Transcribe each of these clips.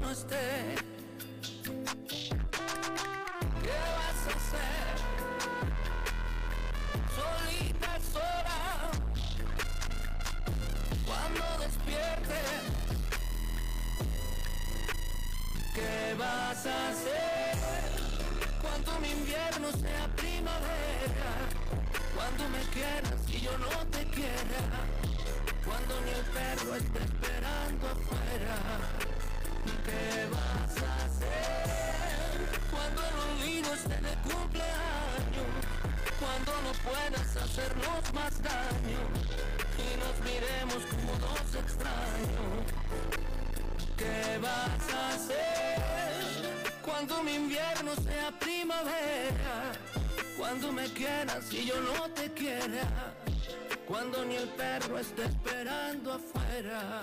no esté? ¿Qué vas a hacer? Solita, sola. Cuando despierte, ¿qué vas a hacer? Cuando mi invierno sea primavera. Cuando me quieras y yo no te quiera. Cuando ni el perro esté esperando afuera. ¿Qué vas a hacer? Cuando el olvido esté de cumpleaños. Cuando no puedas hacernos más daño. Y nos miremos como dos extraños. ¿Qué vas a hacer? Cuando mi invierno sea primavera. Cuando me quieras y yo no te quiera. Cuando ni el perro esté esperando afuera.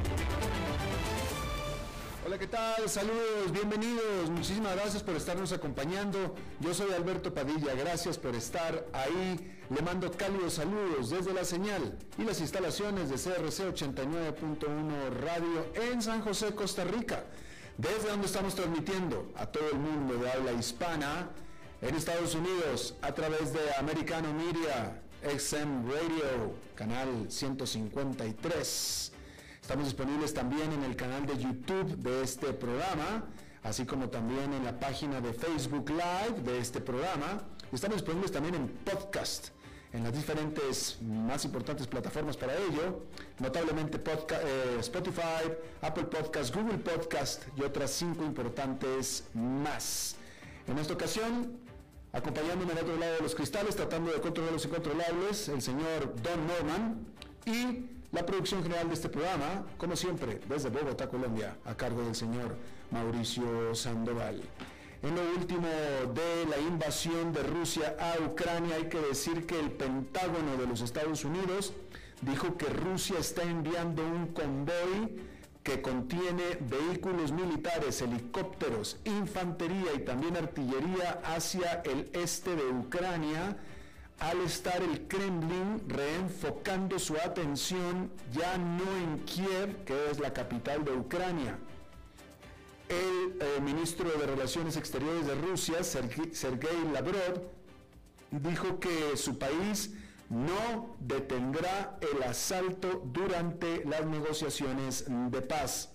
Hola, ¿qué tal? Saludos, bienvenidos. Muchísimas gracias por estarnos acompañando. Yo soy Alberto Padilla, gracias por estar ahí. Le mando cálidos saludos desde la señal y las instalaciones de CRC 89.1 Radio en San José, Costa Rica, desde donde estamos transmitiendo a todo el mundo de habla hispana en Estados Unidos a través de Americano Media, XM Radio, canal 153. Estamos disponibles también en el canal de YouTube de este programa, así como también en la página de Facebook Live de este programa. Estamos disponibles también en podcast, en las diferentes más importantes plataformas para ello, notablemente eh, Spotify, Apple Podcast, Google Podcast y otras cinco importantes más. En esta ocasión, acompañándome al otro lado de los cristales, tratando de controlar los incontrolables, el señor Don Norman y la producción general de este programa, como siempre, desde Bogotá, Colombia, a cargo del señor Mauricio Sandoval. En lo último de la invasión de Rusia a Ucrania, hay que decir que el Pentágono de los Estados Unidos dijo que Rusia está enviando un convoy que contiene vehículos militares, helicópteros, infantería y también artillería hacia el este de Ucrania, al estar el Kremlin reenfocando su atención ya no en Kiev, que es la capital de Ucrania. El eh, ministro de Relaciones Exteriores de Rusia, Sergei Lavrov, dijo que su país no detendrá el asalto durante las negociaciones de paz.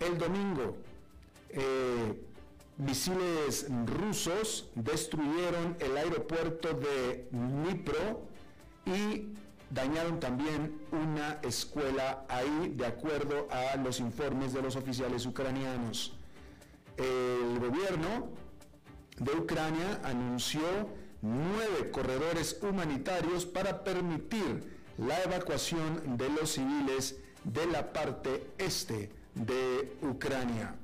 El domingo, eh, misiles rusos destruyeron el aeropuerto de Dnipro y dañaron también una escuela ahí, de acuerdo a los informes de los oficiales ucranianos. El gobierno de Ucrania anunció nueve corredores humanitarios para permitir la evacuación de los civiles de la parte este de Ucrania.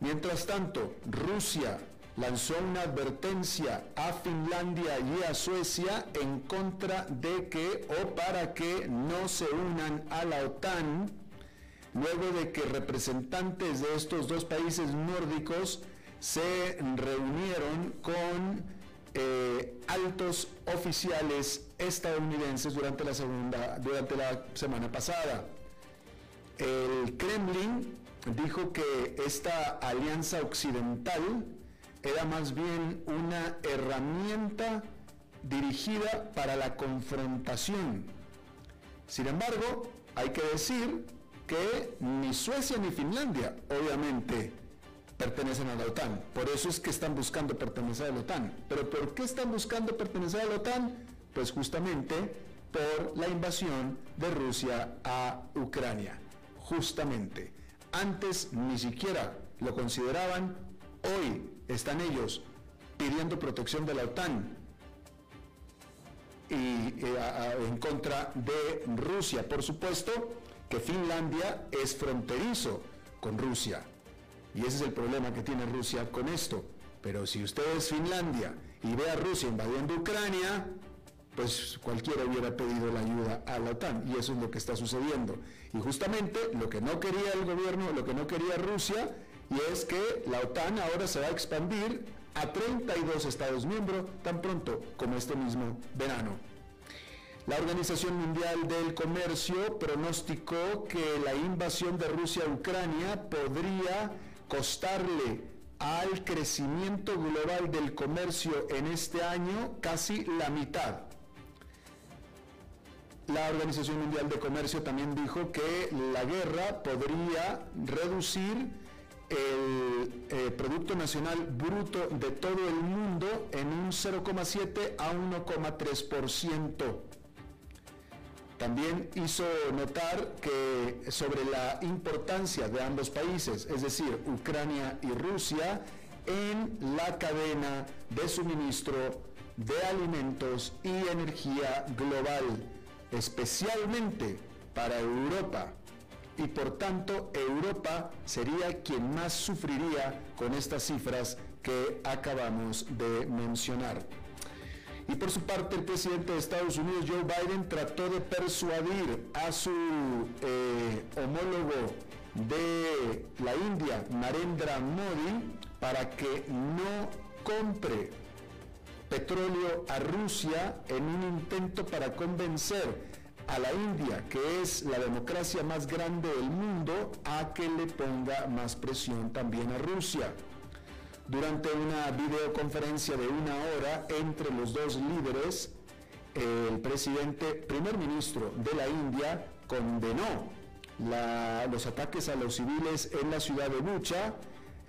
Mientras tanto, Rusia lanzó una advertencia a Finlandia y a Suecia en contra de que o para que no se unan a la OTAN, luego de que representantes de estos dos países nórdicos se reunieron con eh, altos oficiales estadounidenses durante la segunda, durante la semana pasada. El Kremlin dijo que esta alianza occidental era más bien una herramienta dirigida para la confrontación. Sin embargo, hay que decir que ni Suecia ni Finlandia, obviamente, pertenecen a la OTAN. Por eso es que están buscando pertenecer a la OTAN. ¿Pero por qué están buscando pertenecer a la OTAN? Pues justamente por la invasión de Rusia a Ucrania. Justamente. Antes ni siquiera lo consideraban, hoy están ellos pidiendo protección de la OTAN y eh, en contra de Rusia. Por supuesto que Finlandia es fronterizo con Rusia. Y ese es el problema que tiene Rusia con esto. Pero si usted es Finlandia y ve a Rusia invadiendo Ucrania, pues cualquiera hubiera pedido la ayuda a la OTAN y eso es lo que está sucediendo. Y justamente lo que no quería el gobierno, lo que no quería Rusia, y es que la OTAN ahora se va a expandir a 32 Estados miembros tan pronto como este mismo verano. La Organización Mundial del Comercio pronosticó que la invasión de Rusia a Ucrania podría costarle al crecimiento global del comercio en este año casi la mitad. La Organización Mundial de Comercio también dijo que la guerra podría reducir el eh, Producto Nacional Bruto de todo el mundo en un 0,7 a 1,3%. También hizo notar que sobre la importancia de ambos países, es decir, Ucrania y Rusia, en la cadena de suministro de alimentos y energía global, especialmente para Europa. Y por tanto, Europa sería quien más sufriría con estas cifras que acabamos de mencionar. Y por su parte, el presidente de Estados Unidos, Joe Biden, trató de persuadir a su eh, homólogo de la India, Narendra Modi, para que no compre petróleo a Rusia en un intento para convencer a la India, que es la democracia más grande del mundo, a que le ponga más presión también a Rusia. Durante una videoconferencia de una hora entre los dos líderes, el presidente, primer ministro de la India, condenó los ataques a los civiles en la ciudad de Bucha,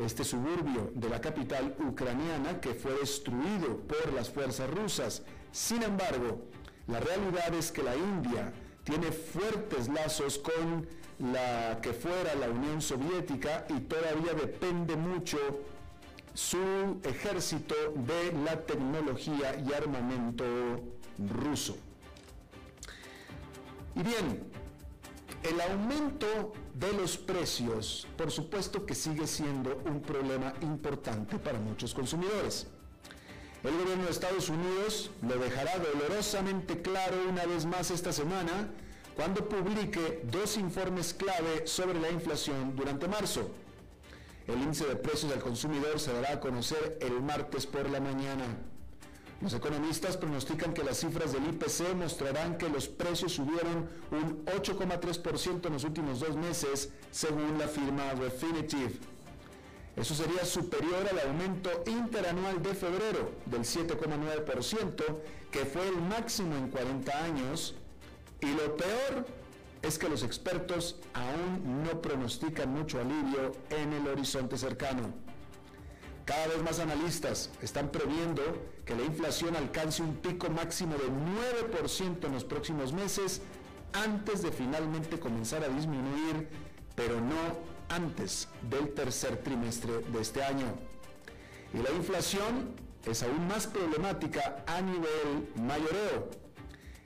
este suburbio de la capital ucraniana que fue destruido por las fuerzas rusas. Sin embargo, la realidad es que la India tiene fuertes lazos con la que fuera la Unión Soviética y todavía depende mucho su ejército de la tecnología y armamento ruso. Y bien, el aumento de los precios, por supuesto que sigue siendo un problema importante para muchos consumidores. El gobierno de Estados Unidos lo dejará dolorosamente claro una vez más esta semana cuando publique dos informes clave sobre la inflación durante marzo. El índice de precios al consumidor se dará a conocer el martes por la mañana. Los economistas pronostican que las cifras del IPC mostrarán que los precios subieron un 8,3% en los últimos dos meses, según la firma Refinitiv. Eso sería superior al aumento interanual de febrero del 7,9%, que fue el máximo en 40 años. Y lo peor es que los expertos aún no pronostican mucho alivio en el horizonte cercano. Cada vez más analistas están previendo que la inflación alcance un pico máximo de 9% en los próximos meses antes de finalmente comenzar a disminuir, pero no antes del tercer trimestre de este año. Y la inflación es aún más problemática a nivel mayoreo.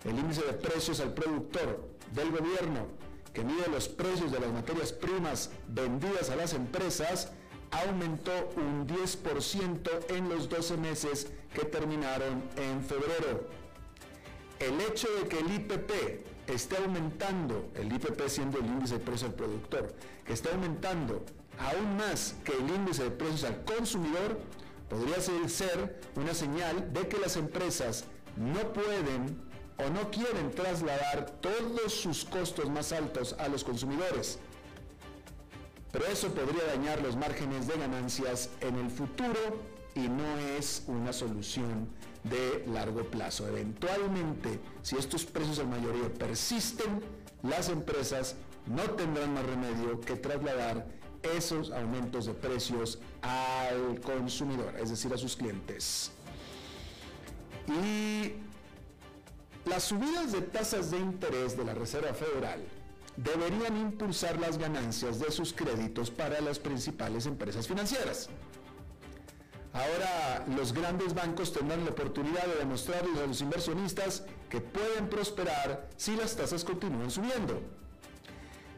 El índice de precios al productor del gobierno que mide los precios de las materias primas vendidas a las empresas aumentó un 10% en los 12 meses que terminaron en febrero. El hecho de que el IPP esté aumentando, el IPP siendo el índice de precios al productor, que esté aumentando aún más que el índice de precios al consumidor, podría ser una señal de que las empresas no pueden o no quieren trasladar todos sus costos más altos a los consumidores. Pero eso podría dañar los márgenes de ganancias en el futuro y no es una solución de largo plazo. Eventualmente, si estos precios en mayoría persisten, las empresas no tendrán más remedio que trasladar esos aumentos de precios al consumidor, es decir, a sus clientes. Y las subidas de tasas de interés de la Reserva Federal deberían impulsar las ganancias de sus créditos para las principales empresas financieras. Ahora los grandes bancos tendrán la oportunidad de demostrarles a los inversionistas que pueden prosperar si las tasas continúan subiendo.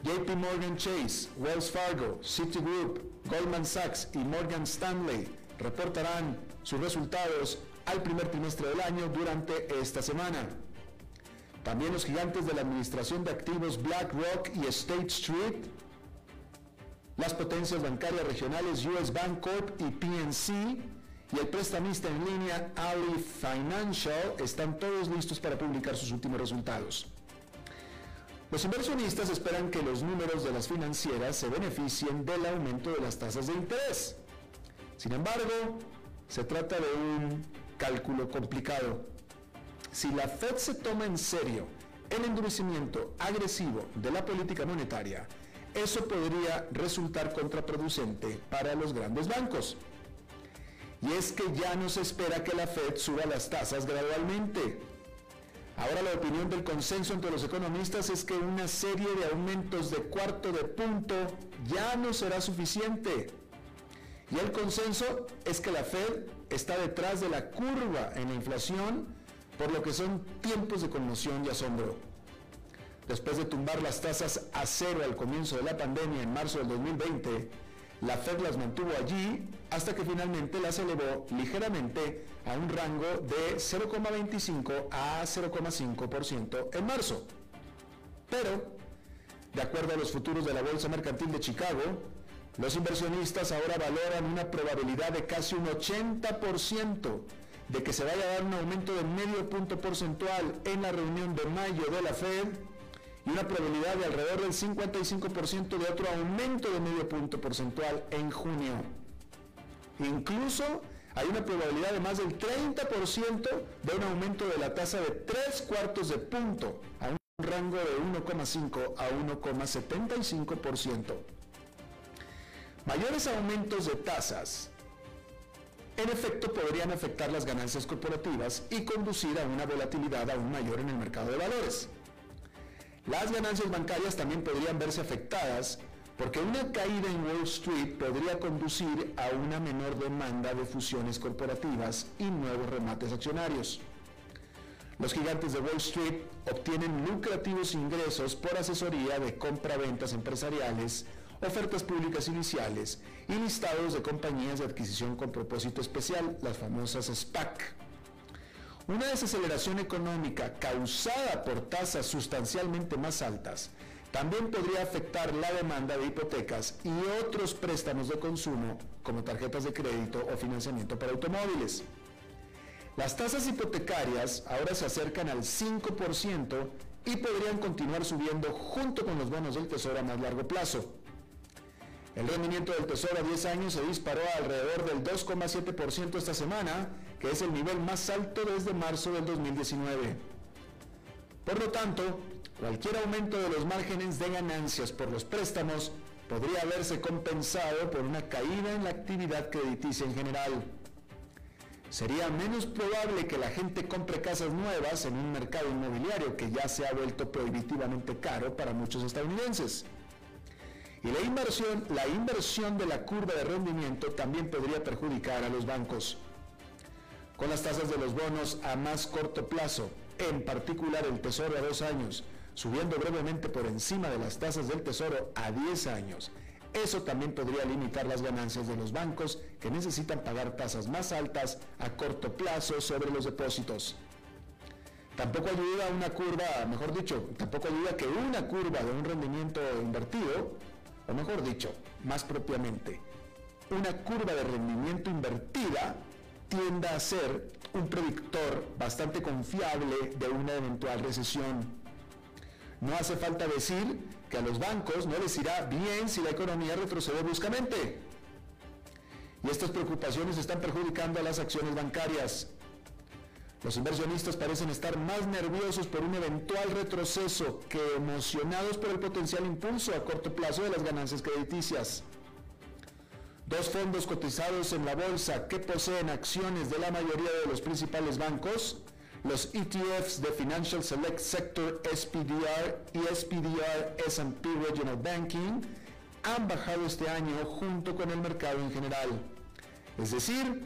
JP Morgan Chase, Wells Fargo, Citigroup, Goldman Sachs y Morgan Stanley reportarán sus resultados al primer trimestre del año durante esta semana. También los gigantes de la administración de activos BlackRock y State Street, las potencias bancarias regionales US Bank Corp y PNC y el prestamista en línea Ali Financial están todos listos para publicar sus últimos resultados. Los inversionistas esperan que los números de las financieras se beneficien del aumento de las tasas de interés. Sin embargo, se trata de un cálculo complicado. Si la Fed se toma en serio el endurecimiento agresivo de la política monetaria, eso podría resultar contraproducente para los grandes bancos. Y es que ya no se espera que la Fed suba las tasas gradualmente Ahora la opinión del consenso entre los economistas es que una serie de aumentos de cuarto de punto ya no será suficiente. Y el consenso es que la Fed está detrás de la curva en la inflación, por lo que son tiempos de conmoción y asombro. Después de tumbar las tasas a cero al comienzo de la pandemia en marzo del 2020, la Fed las mantuvo allí hasta que finalmente las elevó ligeramente a un rango de 0,25 a 0,5% en marzo. Pero, de acuerdo a los futuros de la Bolsa Mercantil de Chicago, los inversionistas ahora valoran una probabilidad de casi un 80% de que se vaya a dar un aumento de medio punto porcentual en la reunión de mayo de la Fed y una probabilidad de alrededor del 55% de otro aumento de medio punto porcentual en junio. Incluso hay una probabilidad de más del 30% de un aumento de la tasa de 3 cuartos de punto a un rango de 1,5 a 1,75%. Mayores aumentos de tasas en efecto podrían afectar las ganancias corporativas y conducir a una volatilidad aún mayor en el mercado de valores. Las ganancias bancarias también podrían verse afectadas porque una caída en Wall Street podría conducir a una menor demanda de fusiones corporativas y nuevos remates accionarios. Los gigantes de Wall Street obtienen lucrativos ingresos por asesoría de compra-ventas empresariales, ofertas públicas iniciales y listados de compañías de adquisición con propósito especial, las famosas SPAC. Una desaceleración económica causada por tasas sustancialmente más altas también podría afectar la demanda de hipotecas y otros préstamos de consumo como tarjetas de crédito o financiamiento para automóviles. Las tasas hipotecarias ahora se acercan al 5% y podrían continuar subiendo junto con los bonos del Tesoro a más largo plazo. El rendimiento del Tesoro a 10 años se disparó alrededor del 2,7% esta semana, que es el nivel más alto desde marzo del 2019. Por lo tanto, cualquier aumento de los márgenes de ganancias por los préstamos podría verse compensado por una caída en la actividad crediticia en general. Sería menos probable que la gente compre casas nuevas en un mercado inmobiliario que ya se ha vuelto prohibitivamente caro para muchos estadounidenses. Y la inversión, la inversión de la curva de rendimiento también podría perjudicar a los bancos. Con las tasas de los bonos a más corto plazo, en particular el Tesoro a dos años, subiendo brevemente por encima de las tasas del Tesoro a 10 años, eso también podría limitar las ganancias de los bancos que necesitan pagar tasas más altas a corto plazo sobre los depósitos. Tampoco ayuda una curva, mejor dicho, tampoco ayuda que una curva de un rendimiento invertido o mejor dicho, más propiamente, una curva de rendimiento invertida tienda a ser un predictor bastante confiable de una eventual recesión. No hace falta decir que a los bancos no les irá bien si la economía retrocede bruscamente. Y estas preocupaciones están perjudicando a las acciones bancarias. Los inversionistas parecen estar más nerviosos por un eventual retroceso que emocionados por el potencial impulso a corto plazo de las ganancias crediticias. Dos fondos cotizados en la bolsa que poseen acciones de la mayoría de los principales bancos, los ETFs de Financial Select Sector SPDR y SPDR SP Regional Banking, han bajado este año junto con el mercado en general. Es decir,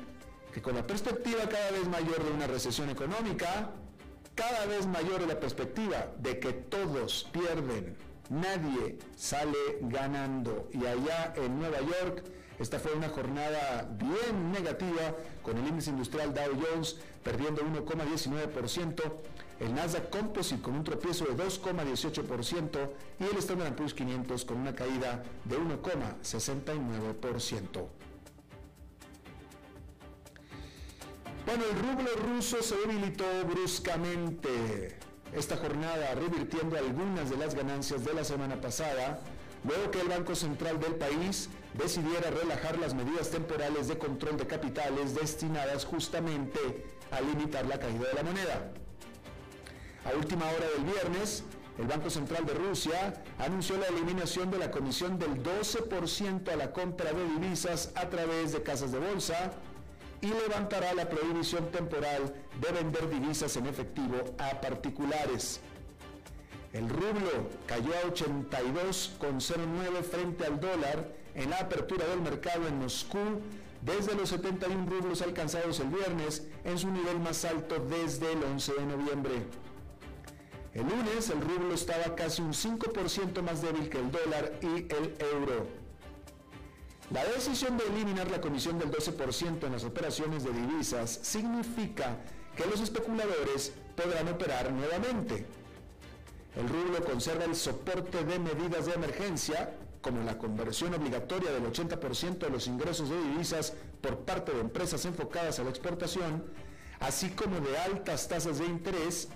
que con la perspectiva cada vez mayor de una recesión económica, cada vez mayor la perspectiva de que todos pierden, nadie sale ganando. Y allá en Nueva York, esta fue una jornada bien negativa con el índice industrial Dow Jones perdiendo 1,19%, el Nasdaq Composite con un tropiezo de 2,18% y el Standard Poor's 500 con una caída de 1,69%. Bueno, el rublo ruso se debilitó bruscamente esta jornada, revirtiendo algunas de las ganancias de la semana pasada, luego que el Banco Central del país decidiera relajar las medidas temporales de control de capitales destinadas justamente a limitar la caída de la moneda. A última hora del viernes, el Banco Central de Rusia anunció la eliminación de la comisión del 12% a la compra de divisas a través de casas de bolsa, y levantará la prohibición temporal de vender divisas en efectivo a particulares. El rublo cayó a 82,09 frente al dólar en la apertura del mercado en Moscú desde los 71 rublos alcanzados el viernes en su nivel más alto desde el 11 de noviembre. El lunes el rublo estaba casi un 5% más débil que el dólar y el euro. La decisión de eliminar la comisión del 12% en las operaciones de divisas significa que los especuladores podrán operar nuevamente. El rublo conserva el soporte de medidas de emergencia, como la conversión obligatoria del 80% de los ingresos de divisas por parte de empresas enfocadas a la exportación, así como de altas tasas de interés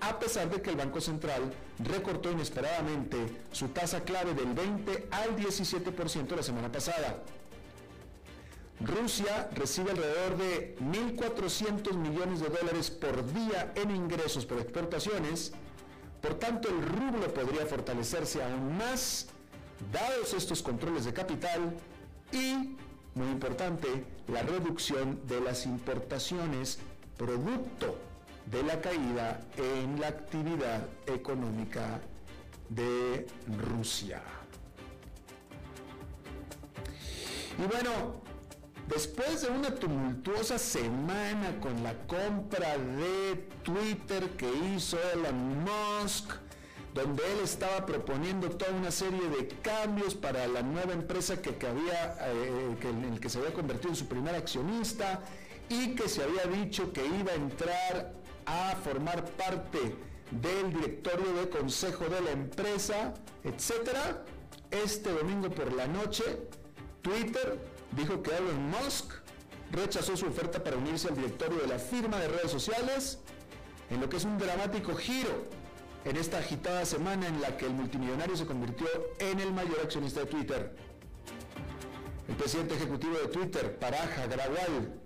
a pesar de que el Banco Central recortó inesperadamente su tasa clave del 20 al 17% la semana pasada. Rusia recibe alrededor de 1.400 millones de dólares por día en ingresos por exportaciones, por tanto el rublo podría fortalecerse aún más dados estos controles de capital y, muy importante, la reducción de las importaciones producto de la caída en la actividad económica de Rusia. Y bueno, después de una tumultuosa semana con la compra de Twitter que hizo Elon Musk, donde él estaba proponiendo toda una serie de cambios para la nueva empresa que, había, eh, en el que se había convertido en su primer accionista y que se había dicho que iba a entrar a formar parte del directorio de consejo de la empresa, etcétera. Este domingo por la noche, Twitter dijo que Elon Musk rechazó su oferta para unirse al directorio de la firma de redes sociales, en lo que es un dramático giro en esta agitada semana en la que el multimillonario se convirtió en el mayor accionista de Twitter. El presidente ejecutivo de Twitter, Paraja Grawal,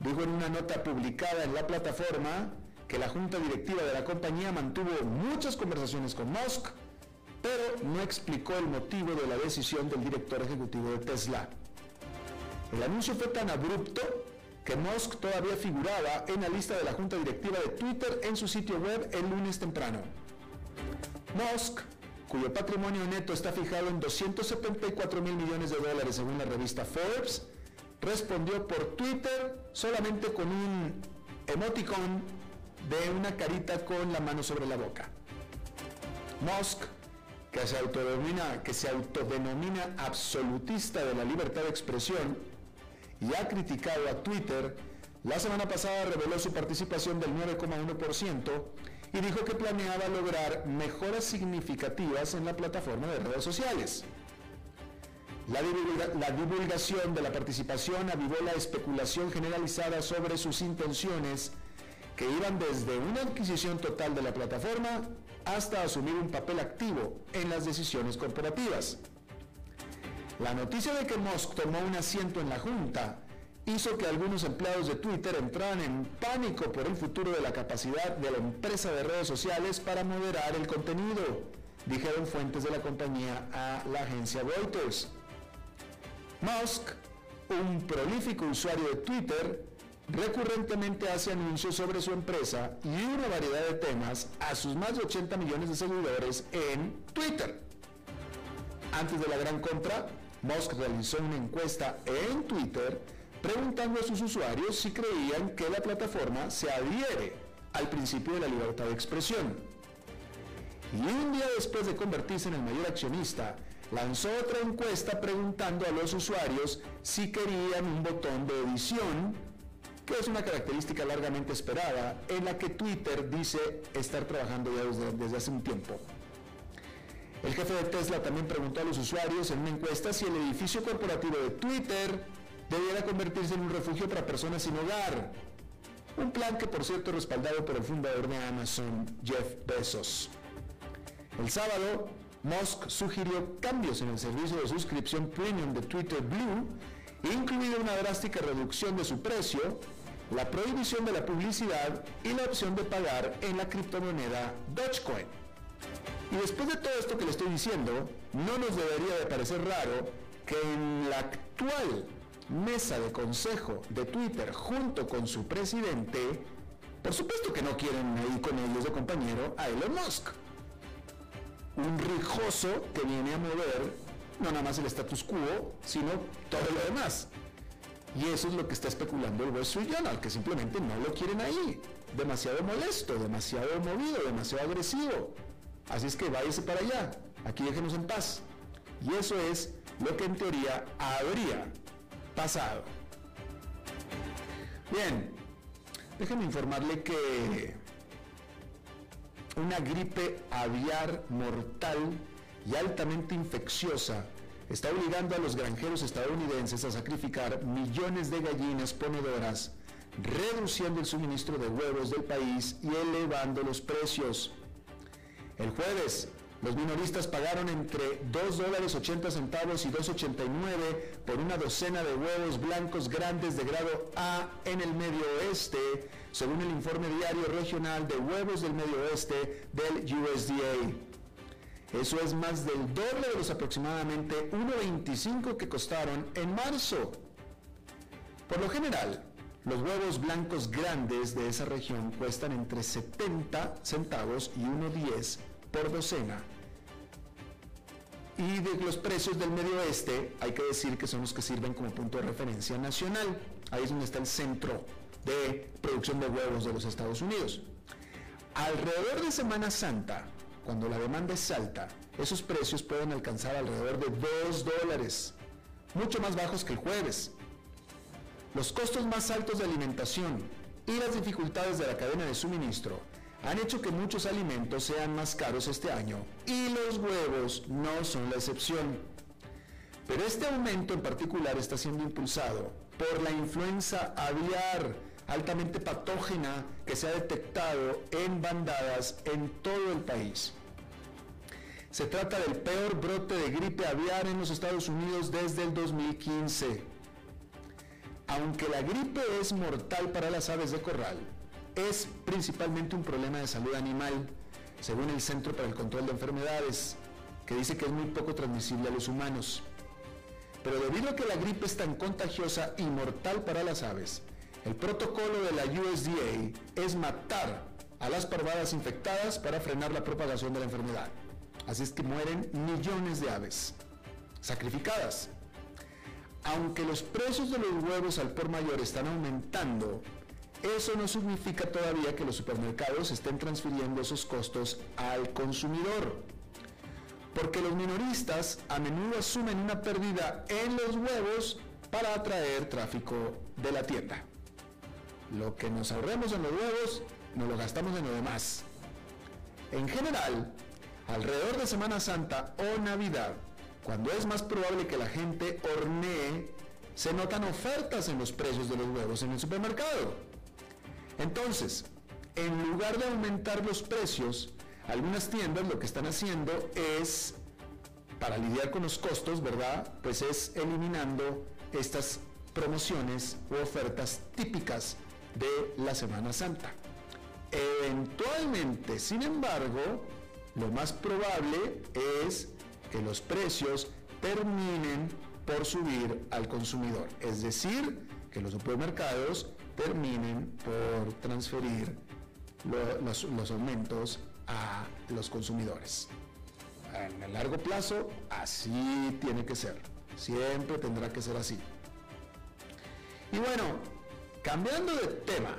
dijo en una nota publicada en la plataforma que la junta directiva de la compañía mantuvo muchas conversaciones con Musk, pero no explicó el motivo de la decisión del director ejecutivo de Tesla. El anuncio fue tan abrupto que Musk todavía figuraba en la lista de la junta directiva de Twitter en su sitio web el lunes temprano. Musk, cuyo patrimonio neto está fijado en 274 mil millones de dólares según la revista Forbes, respondió por Twitter solamente con un emoticon de una carita con la mano sobre la boca. Musk, que se autodenomina, que se autodenomina absolutista de la libertad de expresión y ha criticado a Twitter, la semana pasada reveló su participación del 9,1% y dijo que planeaba lograr mejoras significativas en la plataforma de redes sociales. La, la, divulgación de la participación avivó la especulación generalizada sobre sus intenciones que iban desde una adquisición total de la plataforma hasta asumir un papel activo en las decisiones corporativas. La noticia de que Musk tomó un asiento en la Junta hizo que algunos empleados de Twitter entraran en pánico por el futuro de la capacidad de la empresa de redes sociales para moderar el contenido, dijeron fuentes de la compañía a la agencia Reuters. Musk un prolífico usuario de Twitter, recurrentemente hace anuncios sobre su empresa y una variedad de temas a sus más de 80 millones de seguidores en Twitter. Antes de la gran compra, Musk realizó una encuesta en Twitter preguntando a sus usuarios si creían que la plataforma se adhiere al principio de la libertad de expresión. Y un día después de convertirse en el mayor accionista, lanzó otra encuesta preguntando a los usuarios si querían un botón de edición, que es una característica largamente esperada en la que Twitter dice estar trabajando ya desde, hace un tiempo. El jefe de Tesla también preguntó a los usuarios en una encuesta si el edificio corporativo de Twitter debiera convertirse en un refugio para personas sin hogar. Un plan que por cierto respaldado por el fundador de Amazon, Jeff Bezos. El sábado, Musk sugirió cambios en el servicio de suscripción premium de Twitter Blue, incluida una drástica reducción de su precio, la prohibición de la publicidad y la opción de pagar en la criptomoneda Dogecoin. Y después de todo esto que le estoy diciendo, no nos debería de parecer raro que en la actual mesa de consejo de Twitter junto con su presidente, por supuesto que no quieren ahí con ellos de compañero a Elon Musk. Un rijoso que viene a mover no nada más el status quo, sino todo lo demás. Y eso es lo que está especulando el Wall Street Journal, que simplemente no lo quieren ahí. Demasiado molesto, demasiado movido, demasiado agresivo. Así es que váyase para allá. Aquí déjenos en paz. Y eso es lo que en teoría habría pasado. Bien, déjenme informarle que una gripe aviar mortal y altamente infecciosa está obligando a los granjeros estadounidenses a sacrificar millones de gallinas ponedoras, reduciendo el suministro de huevos del país y elevando los precios. El jueves, los minoristas pagaron entre 2 dólares 80 centavos y 2.89 por una docena de huevos blancos grandes de grado A en el Medio Oeste, según el informe diario regional de huevos del Medio Oeste del USDA. Eso es más del doble de los aproximadamente 1.25 que costaron en marzo. Por lo general, los huevos blancos grandes de esa región cuestan entre 70 centavos y 1.10 docena. Y de los precios del Medio Oeste, hay que decir que son los que sirven como punto de referencia nacional. Ahí es donde está el centro de producción de huevos de los Estados Unidos. Alrededor de Semana Santa, cuando la demanda es alta, esos precios pueden alcanzar alrededor de 2 dólares, mucho más bajos que el jueves. Los costos más altos de alimentación y las dificultades de la cadena de suministro han hecho que muchos alimentos sean más caros este año y los huevos no son la excepción. Pero este aumento en particular está siendo impulsado por la influenza aviar altamente patógena que se ha detectado en bandadas en todo el país. Se trata del peor brote de gripe aviar en los Estados Unidos desde el 2015. Aunque la gripe es mortal para las aves de corral, es principalmente un problema de salud animal, según el Centro para el Control de Enfermedades, que dice que es muy poco transmisible a los humanos. Pero debido a que la gripe es tan contagiosa y mortal para las aves, el protocolo de la USDA es matar a las parvadas infectadas para frenar la propagación de la enfermedad. Así es que mueren millones de aves sacrificadas. Aunque los precios de los huevos al por mayor están aumentando, eso no significa todavía que los supermercados estén transfiriendo esos costos al consumidor, porque los minoristas a menudo asumen una pérdida en los huevos para atraer tráfico de la tienda. Lo que nos ahorremos en los huevos, nos lo gastamos en lo demás. En general, alrededor de Semana Santa o Navidad, cuando es más probable que la gente hornee, se notan ofertas en los precios de los huevos en el supermercado. Entonces, en lugar de aumentar los precios, algunas tiendas lo que están haciendo es, para lidiar con los costos, ¿verdad? Pues es eliminando estas promociones u ofertas típicas de la Semana Santa. Eventualmente, sin embargo, lo más probable es que los precios terminen por subir al consumidor. Es decir, que los supermercados terminen por transferir los, los aumentos a los consumidores. En el largo plazo, así tiene que ser. Siempre tendrá que ser así. Y bueno, cambiando de tema,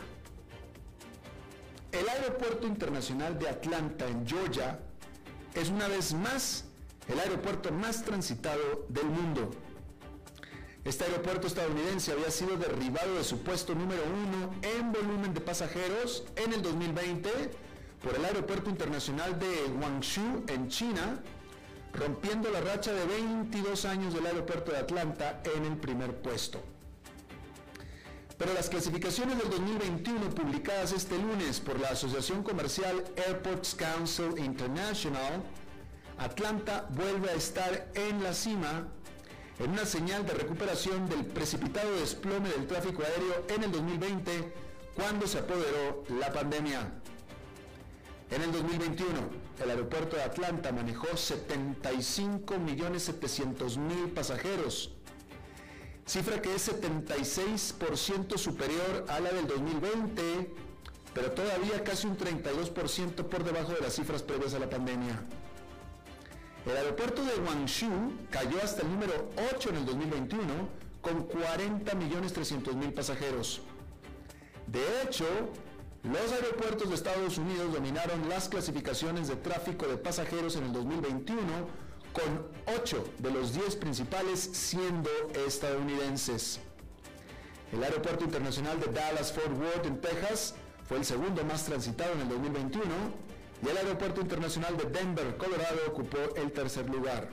el Aeropuerto Internacional de Atlanta en Georgia es una vez más el aeropuerto más transitado del mundo. Este aeropuerto estadounidense había sido derribado de su puesto número uno en volumen de pasajeros en el 2020 por el Aeropuerto Internacional de Guangzhou en China, rompiendo la racha de 22 años del Aeropuerto de Atlanta en el primer puesto. Pero las clasificaciones del 2021 publicadas este lunes por la Asociación Comercial Airports Council International, Atlanta vuelve a estar en la cima en una señal de recuperación del precipitado desplome del tráfico aéreo en el 2020 cuando se apoderó la pandemia. En el 2021, el aeropuerto de Atlanta manejó 75.700.000 pasajeros, cifra que es 76% superior a la del 2020, pero todavía casi un 32% por debajo de las cifras previas a la pandemia. El aeropuerto de Guangzhou cayó hasta el número 8 en el 2021 con 40.300.000 pasajeros. De hecho, los aeropuertos de Estados Unidos dominaron las clasificaciones de tráfico de pasajeros en el 2021 con 8 de los 10 principales siendo estadounidenses. El Aeropuerto Internacional de Dallas-Fort Worth en Texas fue el segundo más transitado en el 2021 y el Aeropuerto Internacional de Denver, Colorado ocupó el tercer lugar.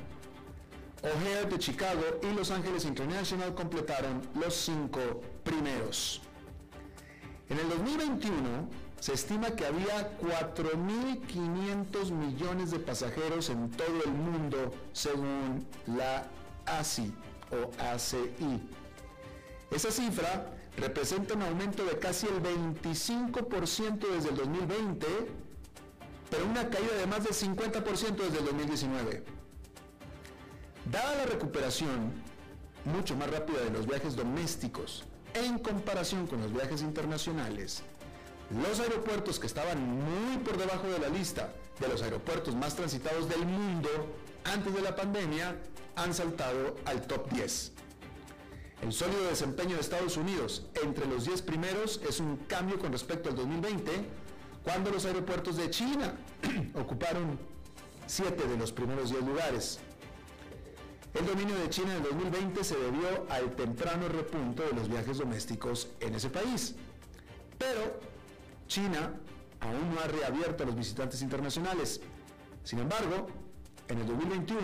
O'Hare de Chicago y Los Ángeles International completaron los cinco primeros. En el 2021 se estima que había 4.500 millones de pasajeros en todo el mundo según la ACI o ACI. Esa cifra representa un aumento de casi el 25% desde el 2020, pero una caída de más del 50% desde el 2019. Dada la recuperación mucho más rápida de los viajes domésticos en comparación con los viajes internacionales, los aeropuertos que estaban muy por debajo de la lista de los aeropuertos más transitados del mundo antes de la pandemia han saltado al top 10. El sólido desempeño de Estados Unidos entre los 10 primeros es un cambio con respecto al 2020, cuando los aeropuertos de China ocuparon 7 de los primeros 10 lugares. El dominio de China en el 2020 se debió al temprano repunto de los viajes domésticos en ese país. Pero China aún no ha reabierto a los visitantes internacionales. Sin embargo, en el 2021,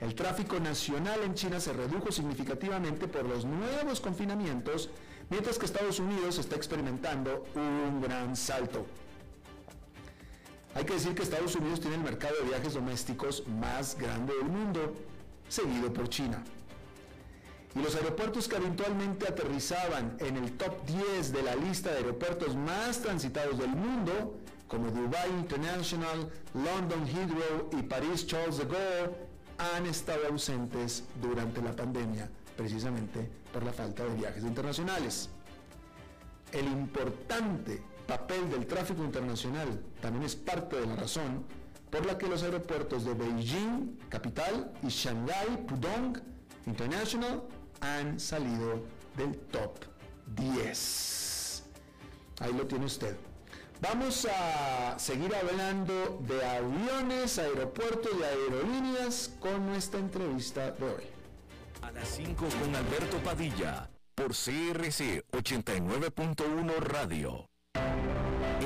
el tráfico nacional en China se redujo significativamente por los nuevos confinamientos, mientras que Estados Unidos está experimentando un gran salto. Hay que decir que Estados Unidos tiene el mercado de viajes domésticos más grande del mundo, seguido por China. Y los aeropuertos que eventualmente aterrizaban en el top 10 de la lista de aeropuertos más transitados del mundo, como Dubai International, London Heathrow y París Charles de Gaulle, han estado ausentes durante la pandemia, precisamente por la falta de viajes internacionales. El importante papel del tráfico internacional también es parte de la razón por la que los aeropuertos de Beijing, capital, y Shanghai, Pudong International han salido del top 10. Ahí lo tiene usted. Vamos a seguir hablando de aviones, aeropuertos y aerolíneas con nuestra entrevista de hoy. A las 5 con Alberto Padilla, por CRC 89.1 Radio.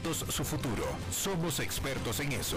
su futuro. Somos expertos en eso.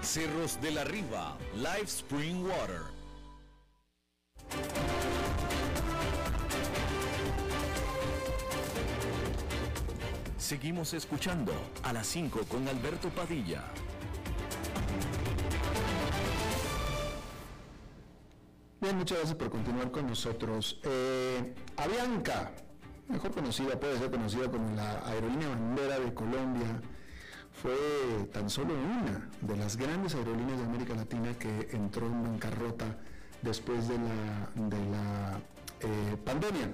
Cerros de la Riva, Live Spring Water. Seguimos escuchando a las 5 con Alberto Padilla. Bien, muchas gracias por continuar con nosotros. Eh, Avianca, mejor conocida, puede ser conocida como la aerolínea bandera de Colombia, fue tan solo una de las grandes aerolíneas de América Latina que entró en bancarrota después de la, de la eh, pandemia.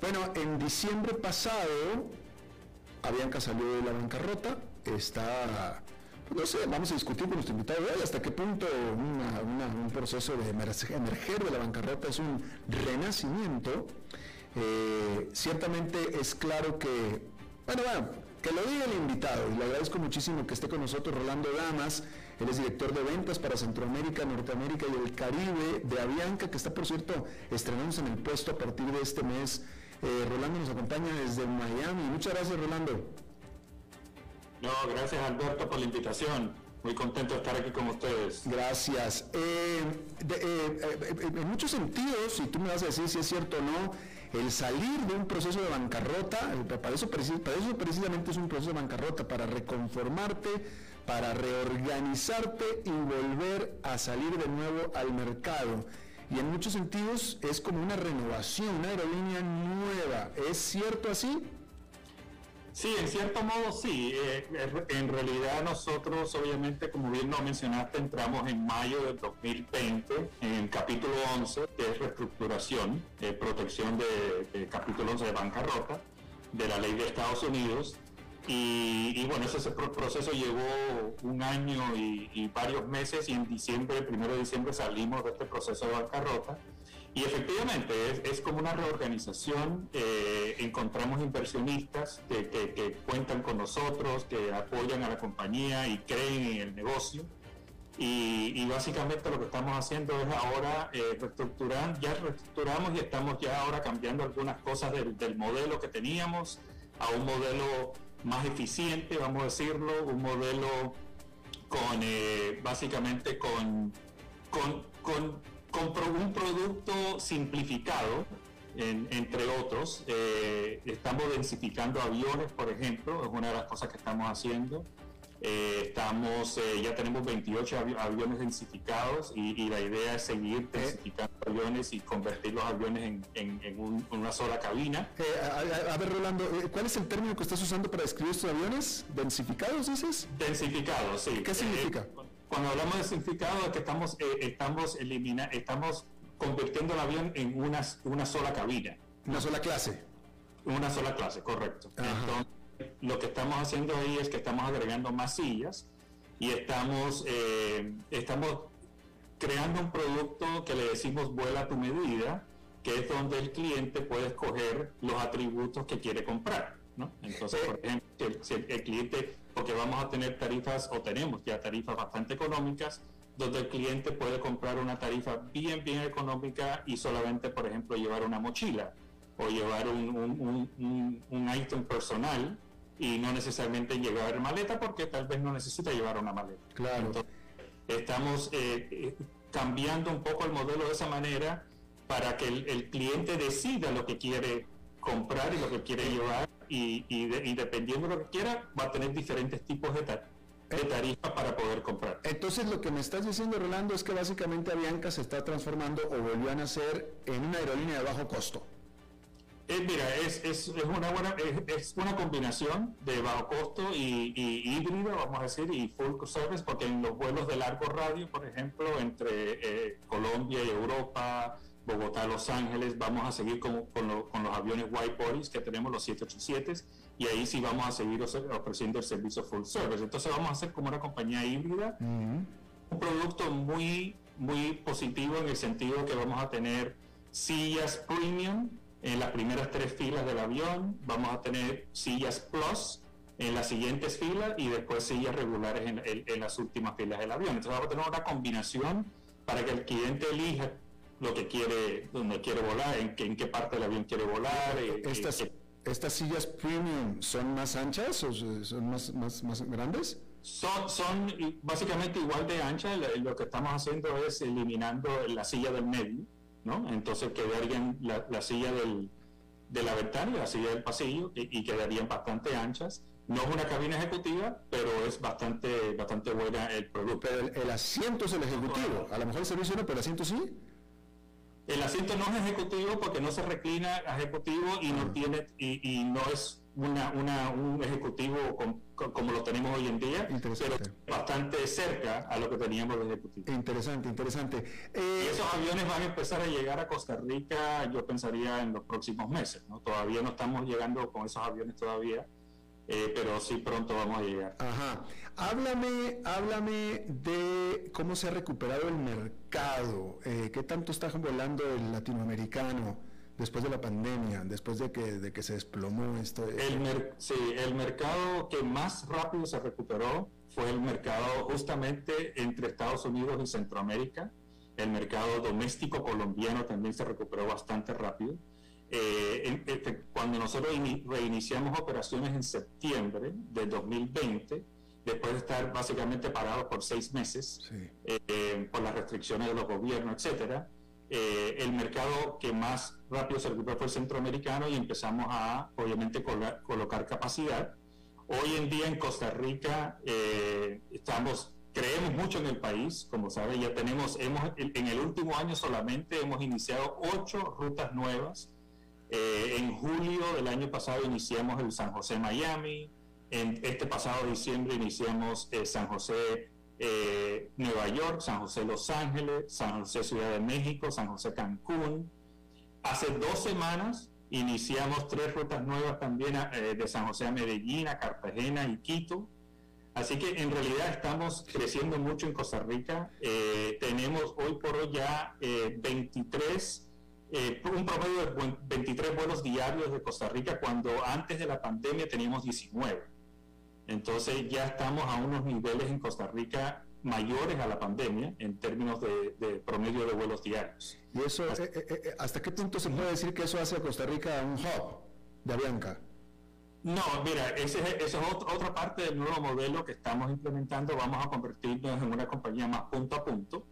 Bueno, en diciembre pasado, Avianca salió de la bancarrota, está, pues no sé, vamos a discutir con nuestro invitado de hoy hasta qué punto un proceso de emerger de la bancarrota es un renacimiento. Eh, ciertamente es claro que, bueno, bueno, que lo diga el invitado y le agradezco muchísimo que esté con nosotros Rolando Damas, él es director de ventas para Centroamérica, Norteamérica y el Caribe de Avianca, que está por cierto estrenándose en el puesto a partir de este mes. Eh, Rolando nos acompaña desde Miami. Muchas gracias Rolando. No, gracias Alberto por la invitación. Muy contento de estar aquí con ustedes. Gracias. Eh, eh, en muchos sentidos, y tú me vas a decir si es cierto o no, el salir de un proceso de bancarrota, para eso, precisamente es un proceso de bancarrota, para reconformarte, para reorganizarte y volver a salir de nuevo al mercado. Y en muchos sentidos es como una renovación, una aerolínea nueva. ¿Es cierto así? Sí, en cierto modo sí. Eh, en realidad nosotros, obviamente, como bien lo mencionaste, entramos en mayo del 2020 en el capítulo 11, que es reestructuración, eh, protección de, capítulo 11 de bancarrota, de la ley de Estados Unidos. Y, bueno, ese proceso llevó un año y, y, varios meses y en diciembre, primero de diciembre salimos de este proceso de bancarrota y efectivamente es, como una reorganización, eh, encontramos inversionistas que, cuentan con nosotros, que apoyan a la compañía y creen en el negocio. Y, básicamente lo que estamos haciendo es ahora eh, reestructurar, ya reestructuramos y estamos ya ahora cambiando algunas cosas del, modelo que teníamos a un modelo más eficiente, vamos a decirlo, un modelo con eh, básicamente con, con compró un producto simplificado, entre otros. Eh, estamos densificando aviones, por ejemplo, es una de las cosas que estamos haciendo. Eh, estamos, eh, ya tenemos 28 aviones densificados y, la idea es seguir densificando aviones y convertir los aviones en, una sola cabina. A, ver, Rolando, ¿cuál es el término que estás usando para describir estos aviones? ¿Densificados, dices? Densificados, sí. ¿Qué significa? Cuando hablamos de simplificado es que estamos, eh, estamos, elimina, estamos convirtiendo el avión en una, una sola cabina. Una sola clase. Una sola clase, correcto. Entonces, lo que estamos haciendo ahí es que estamos agregando más sillas y estamos, eh, estamos creando un producto que le decimos vuela a tu medida, que es donde el cliente puede escoger los atributos que quiere comprar. ¿no? Entonces, por ejemplo, si el cliente porque vamos a tener tarifas o tenemos ya tarifas bastante económicas donde el cliente puede comprar una tarifa bien, bien económica y solamente, por ejemplo, llevar una mochila o llevar un, un, item personal y no necesariamente llevar maleta porque tal vez no necesita llevar una maleta. Claro. estamos eh, eh, cambiando un poco el modelo de esa manera para que el, cliente decida lo que quiere comprar y lo que quiere llevar y, dependiendo de lo que quiera va a tener diferentes tipos de, de tarifas para poder comprar. Entonces lo que me estás diciendo Rolando es que básicamente Avianca se está transformando o volvió a nacer en una aerolínea de bajo costo. Eh, mira, es, es, es una buena, es, una combinación de bajo costo y, y, híbrido, vamos a decir, y full service, porque en los vuelos de largo radio, por ejemplo, entre eh, Colombia y Europa, Bogotá, Los Ángeles, vamos a seguir con, con, los aviones white bodies que tenemos, los 787, y ahí sí vamos a seguir ofreciendo el servicio full service. Entonces vamos a hacer como una compañía híbrida, un producto muy, muy positivo en el sentido que vamos a tener sillas premium, en las primeras tres filas del avión, vamos a tener sillas plus en las siguientes filas y después sillas regulares en, las últimas filas del avión. Entonces vamos a tener una combinación para que el cliente elija lo que quiere, donde quiere volar, en, en qué parte del avión quiere volar. Eh, estas, ¿Estas sillas premium son más anchas o son más, más, más grandes? Son, son básicamente igual de anchas. Lo que estamos haciendo es eliminando la silla del medio entonces quedarían la, la silla del, de la ventana y la silla del pasillo y, quedarían bastante anchas. No es una cabina ejecutiva, pero es bastante, bastante buena el producto. Pero el, asiento es el ejecutivo. A lo mejor el servicio no, pero el asiento sí. El asiento no es ejecutivo porque no se reclina ejecutivo y no tiene y, y no es una, una, un ejecutivo como lo tenemos hoy en día, pero bastante cerca a lo que teníamos de ejecutivo. Interesante, interesante. Eh, esos aviones van a empezar a llegar a Costa Rica, yo pensaría, en los próximos meses. ¿no? Todavía no estamos llegando con esos aviones todavía, eh, pero sí pronto vamos a llegar. Ajá. Háblame, háblame de cómo se ha recuperado el mercado, eh, qué tanto está volando el latinoamericano después de la pandemia, después de que, de que se desplomó esto? El sí, el mercado que más rápido se recuperó fue el mercado justamente entre Estados Unidos y Centroamérica. El mercado doméstico colombiano también se recuperó bastante rápido. Eh, este, cuando nosotros reiniciamos operaciones en septiembre de 2020, después de estar básicamente parados por seis meses eh, por las restricciones de los gobiernos, etcétera, eh, el mercado que más rápido se recuperó fue el centroamericano y empezamos a, obviamente, colocar capacidad. Hoy en día en Costa Rica eh, estamos, creemos mucho en el país, como sabe, ya tenemos, hemos, en el último año solamente hemos iniciado ocho rutas nuevas. Eh, en julio del año pasado iniciamos el San José Miami, en este pasado diciembre iniciamos San José eh, Nueva York, San José Los Ángeles, San José Ciudad de México, San José Cancún. Hace dos semanas iniciamos tres rutas nuevas también eh, de San José a Medellín, a Cartagena y Quito. Así que en realidad estamos creciendo mucho en Costa Rica. Eh, tenemos hoy por hoy ya 23, un promedio de 23 vuelos diarios de Costa Rica cuando antes de la pandemia teníamos 19. Entonces ya estamos a unos niveles en Costa Rica mayores a la pandemia en términos de, promedio de vuelos diarios. ¿Y eso, hasta, eh, eh, eh, hasta qué punto se puede decir que eso hace a Costa Rica un hub de Avianca? No, mira, esa es, otra parte del nuevo modelo que estamos implementando. Vamos a convertirnos en una compañía más punto a punto.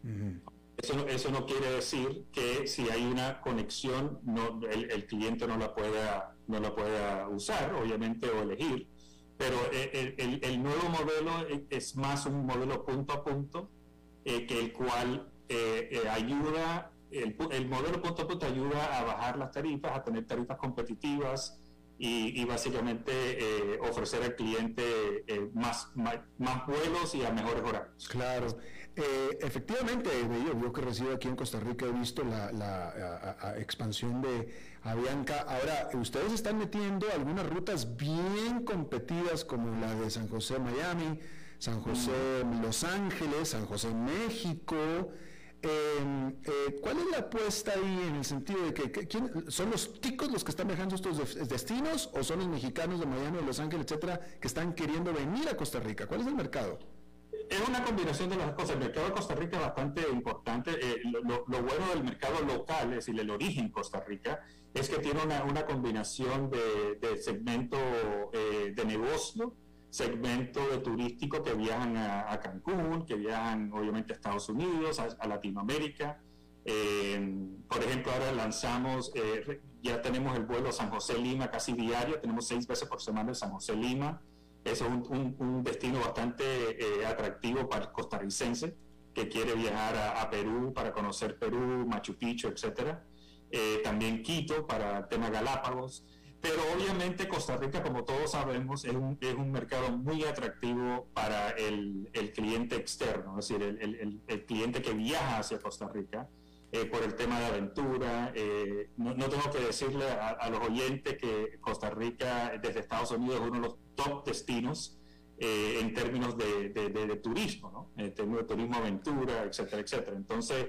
eso, eso no quiere decir que si hay una conexión, no, el, cliente no la pueda, no la pueda usar, obviamente, o elegir pero eh, el, nuevo modelo es más un modelo punto a punto, eh, que el cual eh, ayuda, el, modelo punto a punto ayuda a bajar las tarifas, a tener tarifas competitivas y, básicamente ofrecer al cliente más, más, vuelos y a mejores horarios. Claro. Efectivamente, yo, que resido aquí en Costa Rica he visto la expansión de Avianca. Ahora, ustedes están metiendo algunas rutas bien competidas como la de San José Miami, San José mm. Los Ángeles, San José México. Em, eh, ¿Cuál es la apuesta ahí en el sentido de que, son los ticos los que están viajando estos destinos o son los mexicanos de Miami, de Los Ángeles, etcétera, que están queriendo venir a Costa Rica? ¿Cuál es el mercado? Es una combinación de las cosas. El mercado de Costa Rica es bastante importante. Eh, lo, bueno del mercado local, es decir, el origen Costa Rica, es que tiene una, una combinación de, segmento eh, de negocio, segmento de turístico que viajan a, Cancún, que viajan obviamente a Estados Unidos, a, Latinoamérica. Eh, por ejemplo, ahora lanzamos, eh, ya tenemos el vuelo San José-Lima casi diario, tenemos seis veces por semana el San José-Lima. Es un, destino bastante eh, atractivo para el costarricense que quiere viajar a, Perú para conocer Perú, Machu Picchu, etc. también Quito para el tema Galápagos. Pero obviamente Costa Rica, como todos sabemos, es un, es un mercado muy atractivo para el, el cliente externo, es decir, el, el, cliente que viaja hacia Costa Rica eh, por el tema de aventura. Eh, no, tengo que decirle a, los oyentes que Costa Rica desde Estados Unidos es uno de los top destinos eh, en términos de, de, turismo, ¿no? en términos de turismo aventura, etcétera, etcétera. Entonces,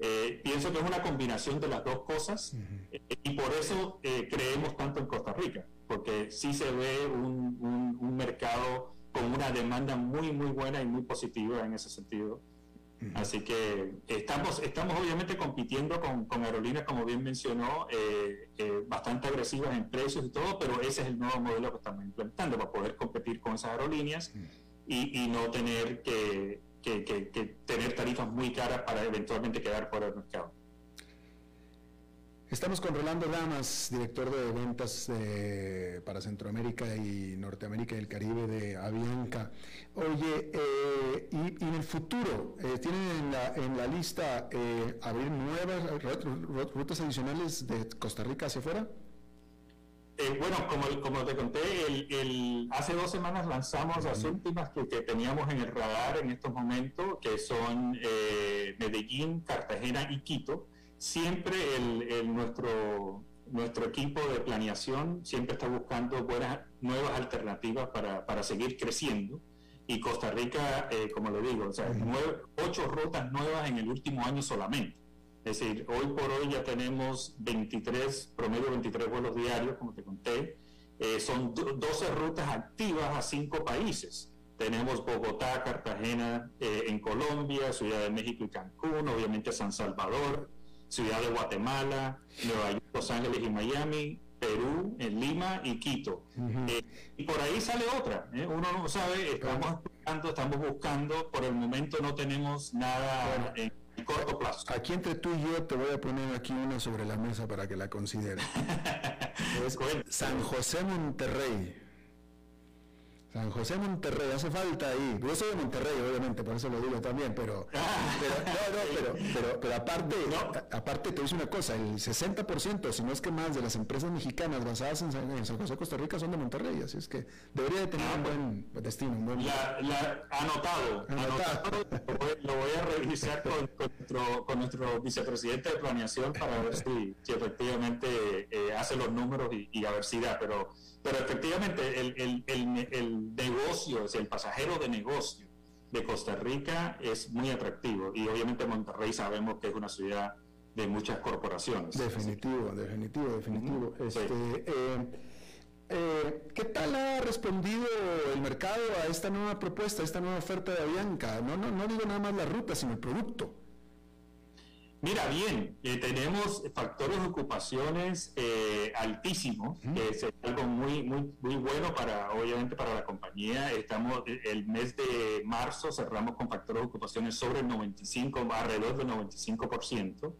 eh, pienso que es una combinación de las dos cosas eh, y por eso eh, creemos tanto en Costa Rica, porque sí se ve un, mercado con una demanda muy, muy buena y muy positiva en ese sentido. Así que estamos, estamos obviamente compitiendo con, aerolíneas, como bien mencionó, bastante agresivas en precios y todo, pero ese es el nuevo modelo que estamos implementando para poder competir con esas aerolíneas y, y no tener que, que, tener tarifas muy caras para eventualmente quedar fuera del mercado. Estamos con Rolando Damas, director de ventas para Centroamérica y Norteamérica y el Caribe de Avianca. Oye, eh, y, en el futuro, eh, ¿tienen en la, en la lista eh, abrir nuevas rutas adicionales de Costa Rica hacia afuera? Eh, bueno, como, como te conté, el, hace dos semanas lanzamos las últimas que, teníamos en el radar en estos momentos, que son eh, Medellín, Cartagena y Quito. Siempre el, nuestro, nuestro equipo de planeación siempre está buscando buenas, nuevas alternativas para, para seguir creciendo. Y Costa Rica, eh, como lo digo, o sea, ocho rutas nuevas en el último año solamente. Es decir, hoy por hoy ya tenemos 23, promedio 23 vuelos diarios, como te conté. Eh, son 12 rutas activas a cinco países. Tenemos Bogotá, Cartagena eh, en Colombia, Ciudad de México y Cancún, obviamente San Salvador, Ciudad de Guatemala, Nueva York, Los Ángeles y Miami, Perú, en Lima y Quito. Eh, y por ahí sale otra. Uno no sabe, estamos buscando, estamos buscando, por el momento no tenemos nada en corto plazo. Aquí entre tú y yo te voy a poner aquí una sobre la mesa para que la consideres. San José Monterrey. San José Monterrey, hace falta ahí. Yo soy de Monterrey, obviamente, por eso lo digo también, pero, pero, pero, pero, aparte, aparte te dice una cosa, el 60%, si no es que más, de las empresas mexicanas basadas en, San José, Costa Rica son de Monterrey, así es que debería de tener un buen destino. Un buen... La, anotado, anotado. Lo, voy, a revisar con, nuestro, con, nuestro, vicepresidente de planeación para ver si, si efectivamente eh, hace los números y, y a ver si da, pero pero efectivamente el, el, el, el negocio, es el pasajero de negocio de Costa Rica es muy atractivo y obviamente Monterrey sabemos que es una ciudad de muchas corporaciones. Definitivo, definitivo, definitivo. Este, eh, eh, ¿Qué tal ha respondido el mercado a esta nueva propuesta, a esta nueva oferta de Avianca? No, no, no digo nada más la ruta, sino el producto. Mira, bien, eh, tenemos factores de ocupaciones eh, altísimos, que es algo muy, muy, muy bueno para, obviamente, para la compañía. Estamos, eh, el mes de marzo cerramos con factores de ocupaciones sobre el 95, alrededor del 95%.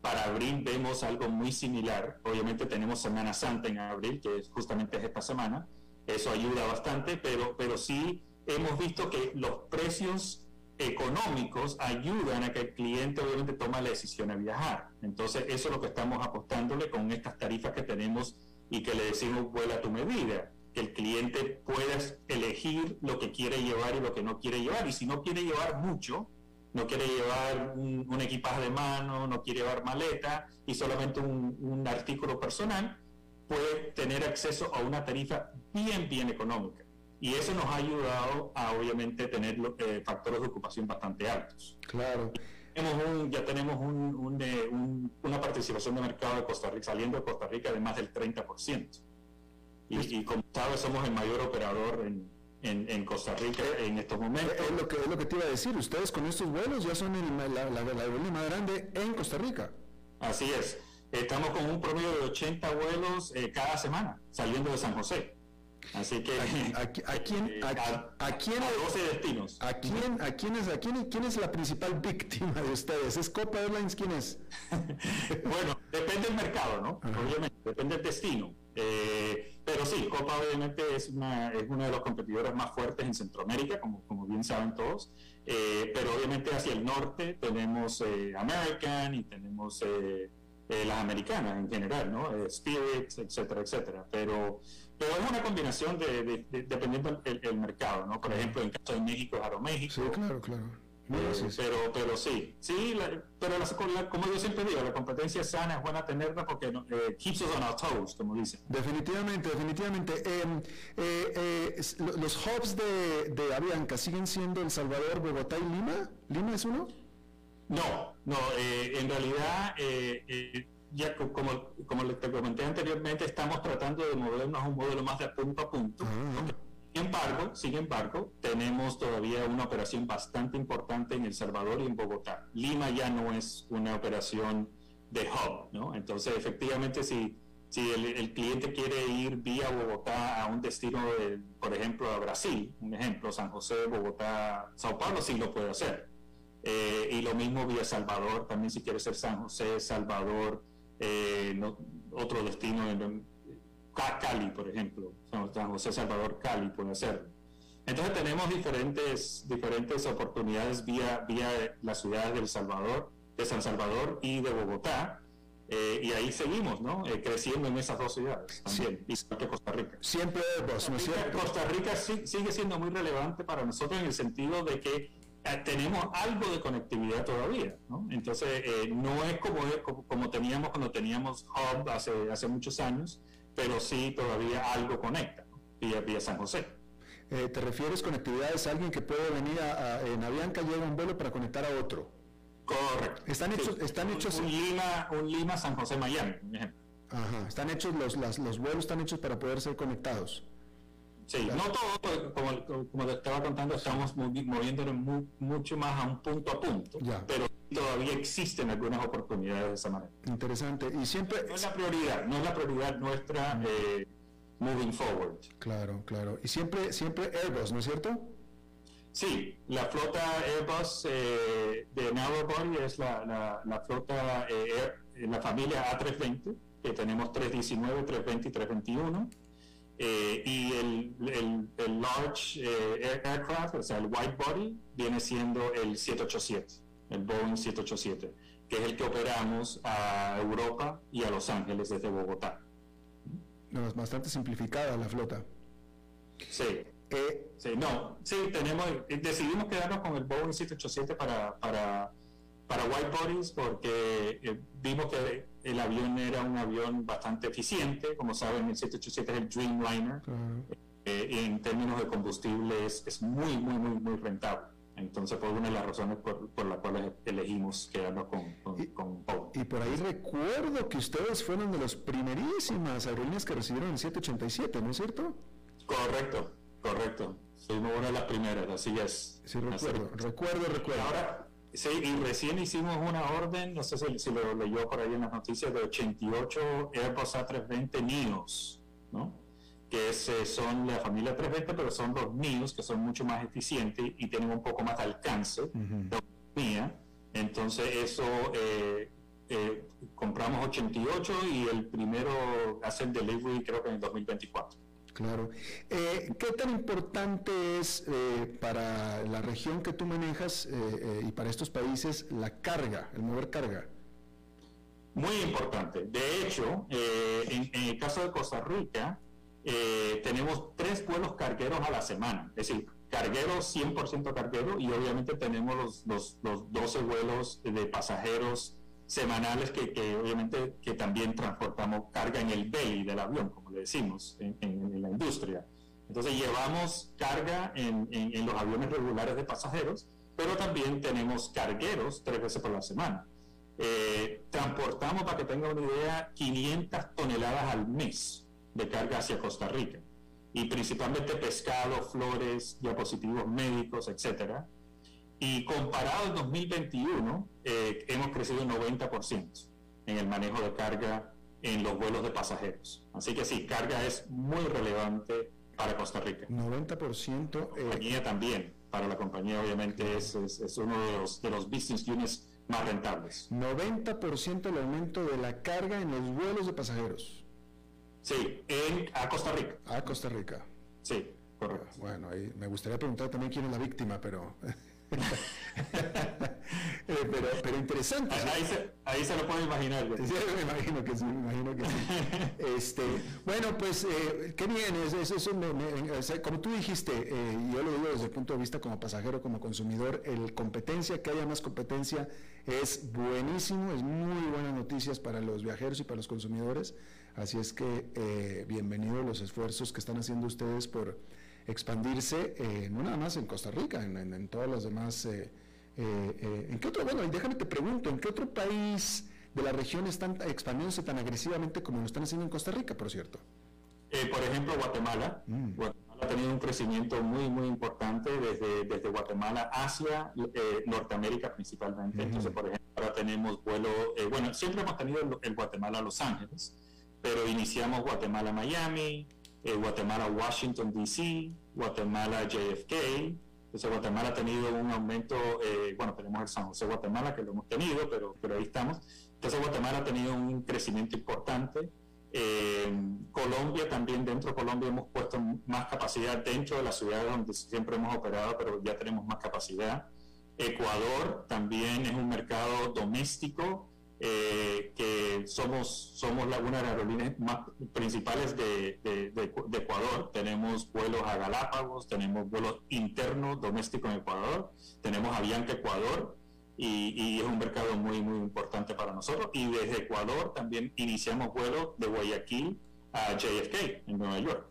Para abril vemos algo muy similar. Obviamente tenemos Semana Santa en abril, que es justamente esta semana. Eso ayuda bastante, pero, pero sí hemos visto que los precios económicos ayudan a que el cliente obviamente tome la decisión de viajar. Entonces, eso es lo que estamos apostándole con estas tarifas que tenemos y que le decimos vuela tu medida. Que el cliente pueda elegir lo que quiere llevar y lo que no quiere llevar. Y si no quiere llevar mucho, no quiere llevar un, equipaje de mano, no quiere llevar maleta y solamente un artículo personal, puede tener acceso a una tarifa bien, bien económica y eso nos ha ayudado a obviamente tener eh, factores de ocupación bastante altos. Claro. Tenemos ya tenemos eh, una participación de mercado de Costa Rica, saliendo de Costa Rica de más del 30%. Y, y como sabes, somos el mayor operador en, en, Costa Rica en estos momentos. Es lo, que, es lo que te iba a decir, ustedes con estos vuelos ya son el, la, la, la más grande en Costa Rica. Así es, estamos con un promedio de 80 vuelos eh, cada semana saliendo de San José. Así que ¿A, quién, a, quién, a, quién, 12 destinos. ¿A quién, a quién es, a quién, quién es la principal víctima de ustedes? ¿Es Copa Airlines? ¿Quién es? bueno, depende del mercado, ¿no? Obviamente, depende del destino. Eh, pero sí, Copa obviamente es una, es una de los competidores más fuertes en Centroamérica, como, como bien saben todos. Eh, pero obviamente hacia el norte tenemos eh, American y tenemos las americanas en general, ¿no? Spirits, etcétera, etcétera. Pero pero es una combinación de, dependiendo del el mercado, ¿no? Por ejemplo, en caso de México es Aeroméxico. Sí, claro, claro. Eh, pero, pero sí, sí, pero como yo siempre digo, la competencia sana es buena tenerla porque eh, keeps us on our toes, como dicen. Definitivamente, definitivamente. Em, eh, ¿Los hubs de, de Avianca siguen siendo El Salvador, Bogotá y Lima? ¿Lima es uno? No, no, en realidad ya como, como te comenté anteriormente, estamos tratando de movernos a un modelo más de punto a punto. Ah. Sin embargo, sin embargo, tenemos todavía una operación bastante importante en El Salvador y en Bogotá. Lima ya no es una operación de hub, ¿no? Entonces, efectivamente, si, si el, cliente quiere ir vía Bogotá a un destino, de, por ejemplo, a Brasil, un ejemplo, San José, Bogotá, Sao Paulo, sí lo puede hacer. Eh, y lo mismo vía Salvador, también si quiere ser San José, Salvador, eh, otro destino en Cali, por ejemplo, San José Salvador, Cali puede hacerlo. Entonces tenemos diferentes, diferentes oportunidades vía, vía las ciudades del Salvador, de San Salvador y de Bogotá, eh, y ahí seguimos, ¿no? Eh, creciendo en esas dos ciudades también, igual que Costa Rica. Siempre Costa Rica sigue siendo muy relevante para nosotros en el sentido de que tenemos algo de conectividad todavía, ¿no? Entonces, eh, no es como, como, teníamos cuando teníamos Hub hace, hace muchos años, pero sí todavía algo conecta, vía, vía San José. Eh, ¿Te refieres conectividad? ¿Es alguien que puede venir a, en Avianca, llega un vuelo para conectar a otro? Correcto. Están hechos, están hechos un, Lima, un Lima, San José, Miami, por ejemplo. Ajá, están hechos los, los vuelos están hechos para poder ser conectados. Sí, no todo, como, como, te estaba contando, estamos moviéndonos mucho más a un punto a punto, pero todavía existen algunas oportunidades de esa manera. Interesante. Y siempre... No es la prioridad, no es la prioridad nuestra eh, moving forward. Claro, claro. Y siempre, siempre Airbus, ¿no es cierto? Sí, la flota Airbus eh, de Narrowbody es la, la, flota, eh, la familia A320, que tenemos 319, 320 y 321 eh, y el, el, large eh, aircraft, o sea, el white body, viene siendo el 787, el Boeing 787, que es el que operamos a Europa y a Los Ángeles desde Bogotá. No, es bastante simplificada la flota. Sí. Eh, sí, no, sí, tenemos, decidimos quedarnos con el Boeing 787 para, para, para white bodies porque vimos que el avión era un avión bastante eficiente, como saben, el 787 es el Dreamliner, eh, en términos de combustible es, muy, muy, muy, muy rentable. Entonces fue una de las razones por, por las cuales elegimos quedarnos con, con, y, con Y por ahí recuerdo que ustedes fueron de las primerísimas aerolíneas que recibieron el 787, ¿no es cierto? Correcto, correcto. Fuimos una de las primeras, así es. Sí, recuerdo, recuerdo, recuerdo. Ahora, Sí, y recién hicimos una orden, no sé si, lo leyó por ahí en las noticias, de 88 Airbus A320 NIOS, ¿no? que eh, son la familia 320, pero son los NIOS, que son mucho más eficientes y tienen un poco más de alcance de Entonces, eso, eh, eh, compramos 88 y el primero hace el delivery creo que en el 2024. Claro. Eh, ¿Qué tan importante es eh, para la región que tú manejas eh, y para estos países la carga, el mover carga? Muy importante. De hecho, en, el caso de Costa Rica, tenemos tres vuelos cargueros a la semana. Es decir, cargueros 100% cargueros y obviamente tenemos los, los, los 12 vuelos de pasajeros semanales que, obviamente que también transportamos carga en el belly del avión, como le decimos en, la industria. Entonces llevamos carga en, los aviones regulares de pasajeros, pero también tenemos cargueros tres veces por la semana. Eh, transportamos, para que tengan una idea, 500 toneladas al mes de carga hacia Costa Rica, y principalmente pescado, flores, diapositivos médicos, etcétera y comparado al 2021, eh, hemos crecido un 90% en el manejo de carga en los vuelos de pasajeros. Así que sí, carga es muy relevante para Costa Rica. 90%. La compañía también, para la compañía obviamente es, es, es uno de los, de los business units más rentables. 90% el aumento de la carga en los vuelos de pasajeros. Sí, en, a Costa Rica. A Costa Rica. Sí, correcto. Bueno, ahí me gustaría preguntar también quién es la víctima, pero... Eh, pero, pero interesante. Ahí, se, ahí se lo puede imaginar. Sí, me imagino que sí, me imagino que sí. Este, bueno, pues eh, qué bien, es, es, eso me, me, o sea, como tú dijiste, eh, y yo lo digo desde el punto de vista como pasajero, como consumidor, el competencia, que haya más competencia es buenísimo, es muy buenas noticias para los viajeros y para los consumidores, así es que eh, bienvenidos los esfuerzos que están haciendo ustedes por expandirse, eh, no nada más en Costa Rica, en, en, en todas las demás... Eh, eh, ¿En qué otro, bueno, déjame te pregunto, ¿en qué otro país de la región están expandiéndose tan agresivamente como lo están haciendo en Costa Rica, por cierto? Eh, por ejemplo, Guatemala. Mm. Guatemala ha tenido un crecimiento muy, muy importante desde, desde Guatemala hacia eh, Norteamérica principalmente. Mm. Entonces, por ejemplo, ahora tenemos vuelo, bueno, siempre hemos tenido el, el Guatemala-Los Ángeles, pero iniciamos Guatemala-Miami, Guatemala-Washington, D.C., Guatemala-JFK, entonces Guatemala ha tenido un aumento, eh, bueno, tenemos el San José Guatemala que lo hemos tenido, pero, pero ahí estamos. Entonces Guatemala ha tenido un crecimiento importante. Eh, Colombia también, dentro de Colombia hemos puesto más capacidad dentro de la ciudad donde siempre hemos operado, pero ya tenemos más capacidad. Ecuador también es un mercado doméstico eh, que somos, somos la, una de las aerolíneas más principales de, de, de, de, Ecuador. Tenemos vuelos a Galápagos, tenemos vuelos internos domésticos en Ecuador, tenemos Avianca Ecuador y, y, es un mercado muy, muy importante para nosotros. Y desde Ecuador también iniciamos vuelos de Guayaquil a JFK en Nueva York.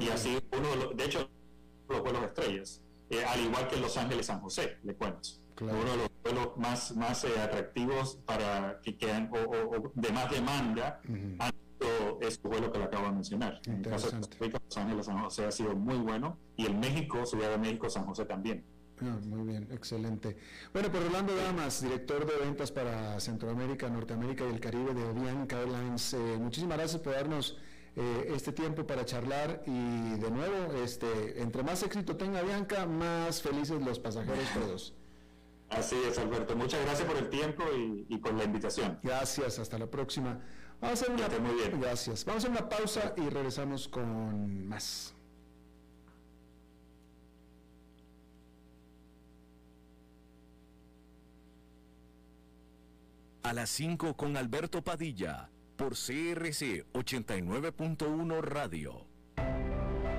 Y así uno, de, los, de hecho, los vuelos estrellas, eh, al igual que Los Ángeles San José, le cuento. Claro. uno de los vuelos más, más eh, atractivos para que quedan o, o, o, de más demanda uh -huh. es el vuelo que le acabo de mencionar. En el caso de Costa Rica, Los Ángeles San José ha sido muy bueno y el México, Ciudad de México, San José también. Ah, muy bien, excelente. Bueno, por Orlando Damas, director de ventas para Centroamérica, Norteamérica y el Caribe de Bianca Airlines, eh, muchísimas gracias por darnos eh, este tiempo para charlar y de nuevo, este, entre más éxito tenga Bianca, más felices los pasajeros todos. Así es, Alberto. Muchas gracias por el tiempo y, y por la invitación. Gracias, hasta la próxima. Vamos a hacer una, muy bien. Gracias. Vamos a hacer una pausa y regresamos con más. A las 5 con Alberto Padilla, por CRC 89.1 Radio.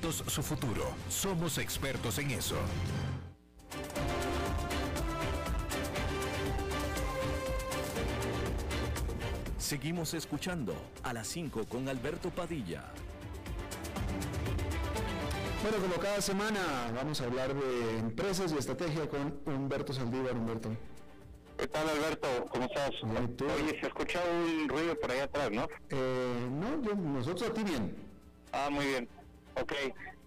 juntos su futuro. Somos expertos en eso. Seguimos escuchando a las 5 con Alberto Padilla. Bueno, como cada semana vamos a hablar de empresas y estrategia con Humberto Saldívar. Humberto. ¿Qué tal, Alberto? ¿Cómo estás? Bien, ¿tú? Oye, se escucha un ruido por ahí atrás, ¿no? Eh, no, yo, nosotros a ti bien. Ah, muy bien. Ok,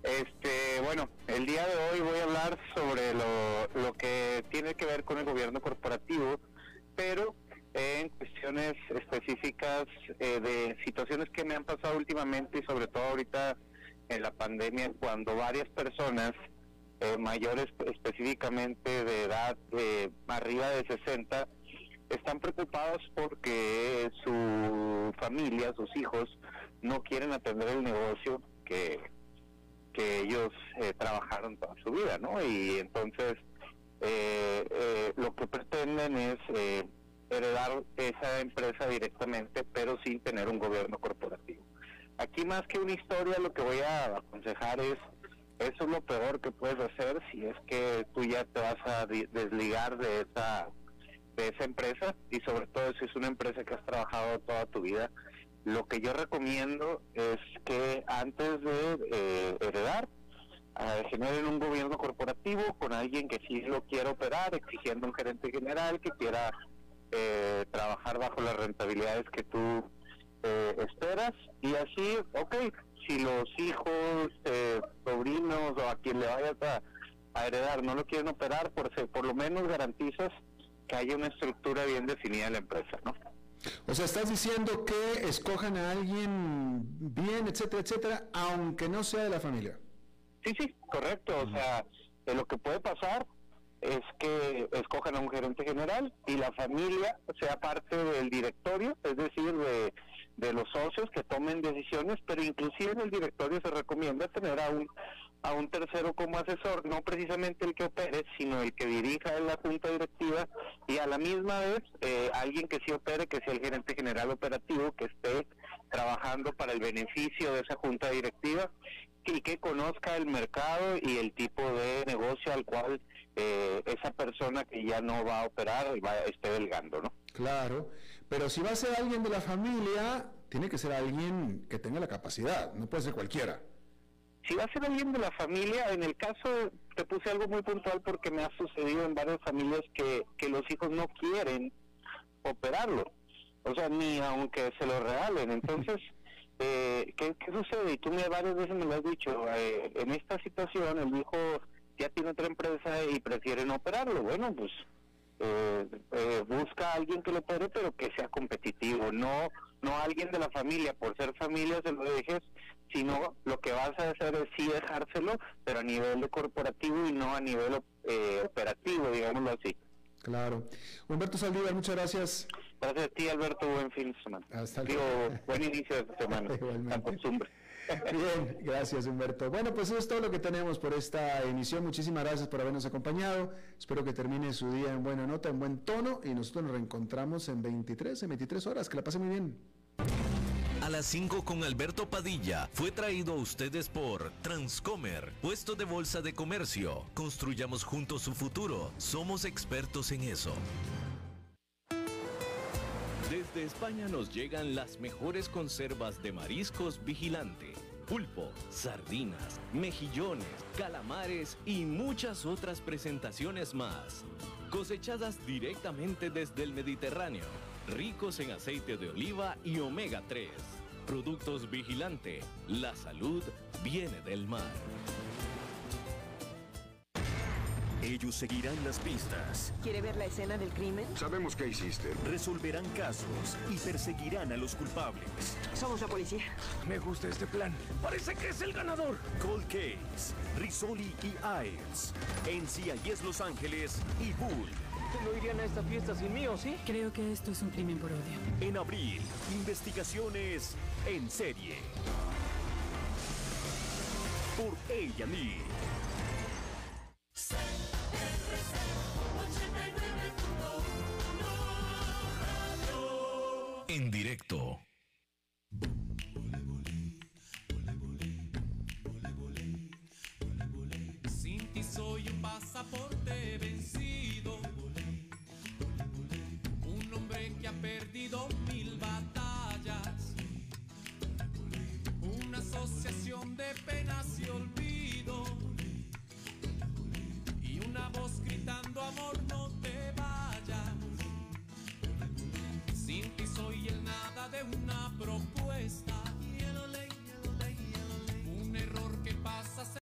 este, bueno, el día de hoy voy a hablar sobre lo, lo que tiene que ver con el gobierno corporativo, pero en cuestiones específicas eh, de situaciones que me han pasado últimamente y sobre todo ahorita en la pandemia cuando varias personas eh, mayores específicamente de edad eh, arriba de 60 están preocupados porque su familia, sus hijos, no quieren atender el negocio que, que ellos eh, trabajaron toda su vida, ¿no? Y entonces eh, eh, lo que pretenden es heredar esa empresa directamente, pero sin tener un gobierno corporativo. Aquí más que una historia, lo que voy a aconsejar es, eso es lo peor que puedes hacer si es que tú ya te vas a desligar de esa de esa empresa y sobre todo si es una empresa que has trabajado toda tu vida, lo que yo recomiendo es que antes de eh, heredar, eh, generen un gobierno corporativo con alguien que sí lo quiera operar, exigiendo un gerente general que quiera eh, trabajar bajo las rentabilidades que tú esperas y así, ok, si los hijos, sobrinos o a quien le vayas a, a, heredar no lo quieren operar, por, por lo menos garantizas que haya una estructura bien definida en la empresa, ¿no? O sea, estás diciendo que escojan a alguien bien, etcétera, etcétera, aunque no sea de la familia. Sí, sí, correcto. O sea, lo que puede pasar es que escojan a un gerente general y la familia sea parte del directorio, es decir, de, de los socios que tomen decisiones, pero inclusive en el directorio se recomienda tener a un a un tercero como asesor, no precisamente el que opere, sino el que dirija la junta directiva y a la misma vez eh, alguien que sí opere, que sea el gerente general operativo, que esté trabajando para el beneficio de esa junta directiva y que conozca el mercado y el tipo de negocio al cual eh, esa persona que ya no va a operar va, esté delgando, ¿no? Claro, pero si va a ser alguien de la familia, tiene que ser alguien que tenga la capacidad, no puede ser cualquiera si va a ser alguien de la familia, en el caso te puse algo muy puntual porque me ha sucedido en varias familias que, que los hijos no quieren operarlo, o sea, ni aunque se lo regalen. Entonces, eh, ¿qué, sucede? Y tú me varias veces me lo has dicho, eh, en esta situación el hijo ya tiene otra empresa y prefiere no operarlo. Bueno, pues eh, eh, busca a alguien que lo opere, pero que sea competitivo, no no alguien de la familia, por ser familia se lo dejes sino lo que vas a hacer es sí dejárselo, pero a nivel de corporativo y no a nivel eh, operativo, digámoslo así. Claro. Humberto Saldívar, muchas gracias. Gracias a ti, Alberto. Buen fin de semana. Hasta Digo, buen inicio de semana. Igualmente. costumbre. Bien, gracias Humberto. Bueno, pues eso es todo lo que tenemos por esta emisión. Muchísimas gracias por habernos acompañado. Espero que termine su día en buena nota, en buen tono y nosotros nos reencontramos en 23, en 23 horas. Que la pase muy bien. A las 5 con Alberto Padilla fue traído a ustedes por Transcomer, puesto de bolsa de comercio. Construyamos juntos su futuro. Somos expertos en eso. Desde España nos llegan las mejores conservas de mariscos vigilante. Pulpo, sardinas, mejillones, calamares y muchas otras presentaciones más. Cosechadas directamente desde el Mediterráneo ricos en aceite de oliva y omega 3. Productos Vigilante, la salud viene del mar. Ellos seguirán las pistas. ¿Quiere ver la escena del crimen? Sabemos qué hiciste. Resolverán casos y perseguirán a los culpables. Somos la policía. Me gusta este plan. Parece que es el ganador. Cold Case, Risoli y Ives. En CIS Los Ángeles y Bull no irían a esta fiesta sin mí, sí? Creo que esto es un crimen por odio. En abril, investigaciones en serie. Por ella En directo. Sin ti soy un pasaporte vencido vivido mil batallas, una asociación de penas y olvido, y una voz gritando amor no te vayas. Sin ti soy el nada de una propuesta, un error que pasa.